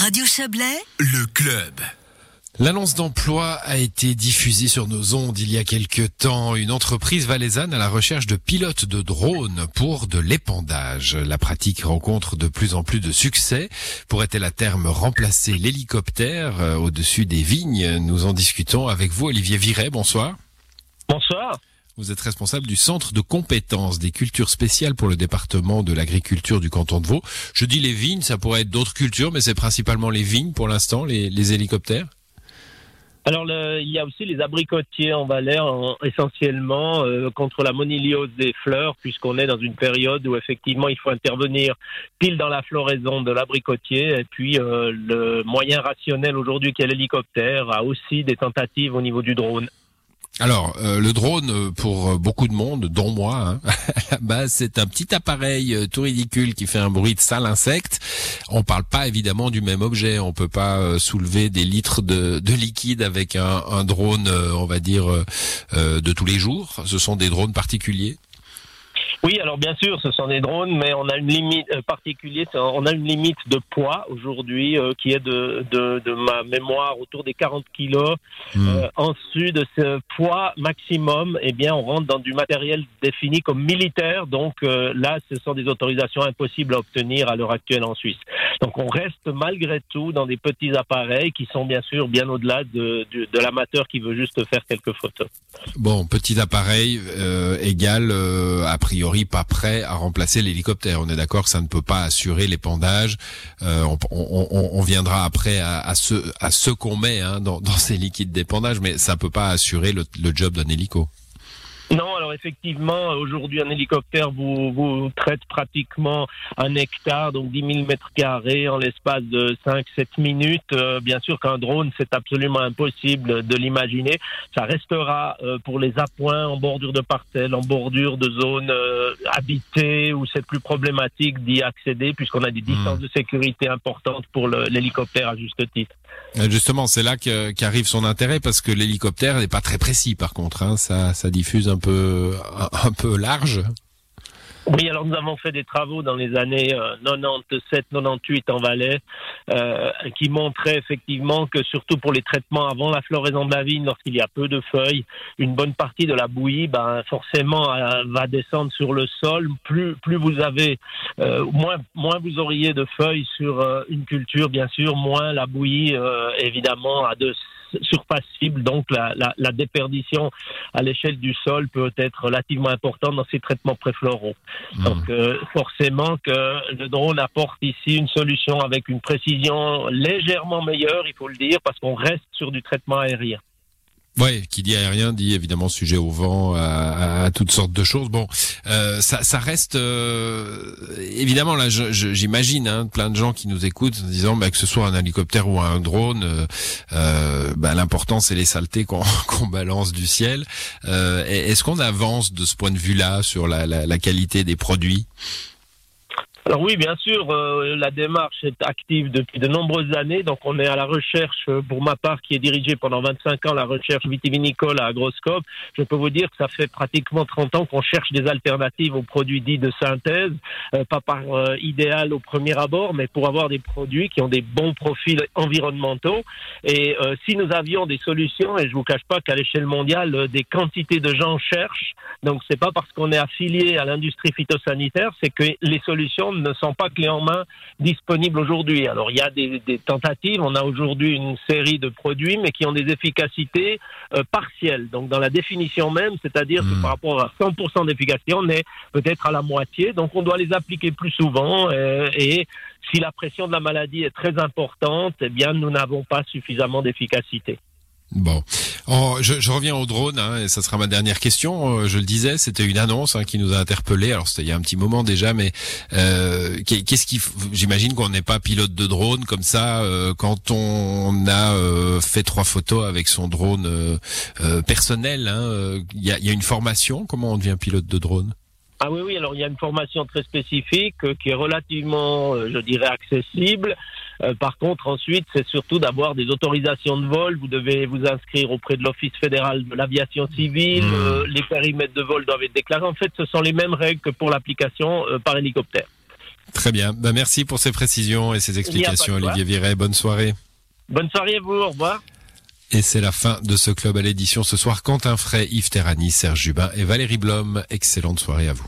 Radio Chablais, le club. L'annonce d'emploi a été diffusée sur nos ondes il y a quelque temps. Une entreprise valaisanne à la recherche de pilotes de drones pour de l'épandage. La pratique rencontre de plus en plus de succès. Pourrait-elle à terme remplacer l'hélicoptère euh, au-dessus des vignes? Nous en discutons avec vous, Olivier Viret. Bonsoir. Bonsoir. Vous êtes responsable du centre de compétences des cultures spéciales pour le département de l'agriculture du canton de Vaud. Je dis les vignes, ça pourrait être d'autres cultures, mais c'est principalement les vignes pour l'instant, les, hélicoptères. Alors, il y a aussi les abricotiers en Valais, essentiellement euh, contre la moniliose des fleurs, puisqu'on est dans une période où effectivement il faut intervenir pile dans la floraison de l'abricotier. Et puis, euh, le moyen rationnel aujourd'hui qui est l'hélicoptère a aussi des tentatives au niveau du drone. Alors, euh, le drone, euh, pour euh, beaucoup de monde, dont moi, hein, à c'est un petit appareil tout ridicule qui fait un bruit de sale insecte. On parle pas évidemment du même objet. On peut pas soulever des litres de, de liquide avec un drone, on va dire, de tous les jours. Ce sont des drones particuliers. Oui, alors bien sûr, ce sont des drones, mais on a une limite euh, particulière, on a une limite de poids aujourd'hui euh, qui est de, de, de, ma mémoire autour des 40 kilos. Hmm. Euh, en dessus de ce poids maximum, eh bien, on rentre dans du matériel défini comme militaire. Donc là, ce sont des autorisations impossibles à obtenir à l'heure actuelle en Suisse. Donc on reste malgré tout dans des petits appareils qui sont bien sûr bien au-delà de, de, l'amateur qui veut juste faire quelques photos. Bon, petit appareil euh, égal a priori pas prêt à remplacer l'hélicoptère. On est d'accord que ça ne peut pas assurer l'épandage. Euh, on, viendra après à, ce à ce qu'on met hein, dans, ces liquides d'épandage, mais ça peut pas assurer le, le job d'un hélico. Non, alors effectivement, aujourd'hui, un hélicoptère vous, vous traite pratiquement un hectare, donc 10 000 mètres carrés en l'espace de 5-7 minutes. Euh, bien sûr qu'un drone, c'est absolument impossible de l'imaginer. Ça restera euh, pour les appoints en bordure de parcelles, en bordure de zones euh, habitées où c'est plus problématique d'y accéder puisqu'on a des distances hmm. de sécurité importantes pour l'hélicoptère à juste titre. Justement, c'est là qu'arrive son intérêt parce que l'hélicoptère n'est pas très précis par contre. Hein. Ça, ça diffuse un peu, un peu large. Oui, alors nous avons fait des travaux dans les années 97-98 euh, en Valais euh, qui montraient effectivement que surtout pour les traitements avant la floraison de la vigne, lorsqu'il y a peu de feuilles, une bonne partie de la bouillie, ben, forcément, euh, va descendre sur le sol. Plus, plus vous avez, euh, moins, moins vous auriez de feuilles sur une culture, bien sûr, moins la bouillie, évidemment, a de surpassible. Donc la, la, déperdition à l'échelle du sol peut être relativement importante dans ces traitements préfloraux. Donc euh, forcément que le drone apporte ici une solution avec une précision légèrement meilleure, il faut le dire, parce qu'on reste sur du traitement aérien. Ouais, qui dit aérien dit évidemment sujet au vent, à, à, toutes sortes de choses. Bon, euh, ça, ça, reste euh, évidemment là, j'imagine hein, plein de gens qui nous écoutent en disant bah, que ce soit un hélicoptère ou un drone, euh, euh bah, l'important c'est les saletés qu'on qu'on balance du ciel. Euh, est-ce qu'on avance de ce point de vue-là sur la, la, la qualité des produits? Alors oui, bien sûr, euh, la démarche est active depuis de nombreuses années. Donc on est à la recherche, euh, pour ma part, qui est dirigée pendant 25 ans, la recherche vitivinicole à Agroscope. Je peux vous dire que ça fait pratiquement 30 ans qu'on cherche des alternatives aux produits dits de synthèse, euh, pas par idéal au premier abord, mais pour avoir des produits qui ont des bons profils environnementaux. Et si nous avions des solutions, et je vous cache pas qu'à l'échelle mondiale, des quantités de gens cherchent. Donc c'est pas parce qu'on est affilié à l'industrie phytosanitaire, c'est que les solutions ne sont pas clés en main disponibles aujourd'hui. Alors il y a des, tentatives, on a aujourd'hui une série de produits, mais qui ont des efficacités euh, partielles. Donc dans la définition même, c'est-à-dire que hmm. par rapport à 100% d'efficacité, on est peut-être à la moitié. Donc on doit les appliquer plus souvent euh, et si la pression de la maladie est très importante, eh bien nous n'avons pas suffisamment d'efficacité. Bon, oh, je, reviens au drone, hein, et ça sera ma dernière question. Euh, je le disais, c'était une annonce hein, qui nous a interpellés. Alors c'était il y a un petit moment déjà, mais euh, qu'est-ce qui, j'imagine qu'on n'est pas pilote de drone comme ça euh, quand on a euh, fait trois photos avec son drone personnel. Hein, il y, a, y a une formation? Comment on devient pilote de drone? Ah oui, oui, alors il y a une formation très spécifique qui est relativement, je dirais, accessible. Euh, par contre, ensuite, c'est surtout d'avoir des autorisations de vol. Vous devez vous inscrire auprès de l'Office fédéral de l'aviation civile. Hmm. Euh, les périmètres de vol doivent être déclarés. En fait, ce sont les mêmes règles que pour l'application euh, par hélicoptère. Très bien. Ben, merci pour ces précisions et ces explications, Olivier Viret. Bonne soirée. Bonne soirée à vous. Au revoir. Et c'est la fin de ce club à l'édition ce soir. Quentin Fray, Yves Terrani, Serge Jubin et Valérie Blom. Excellente soirée à vous.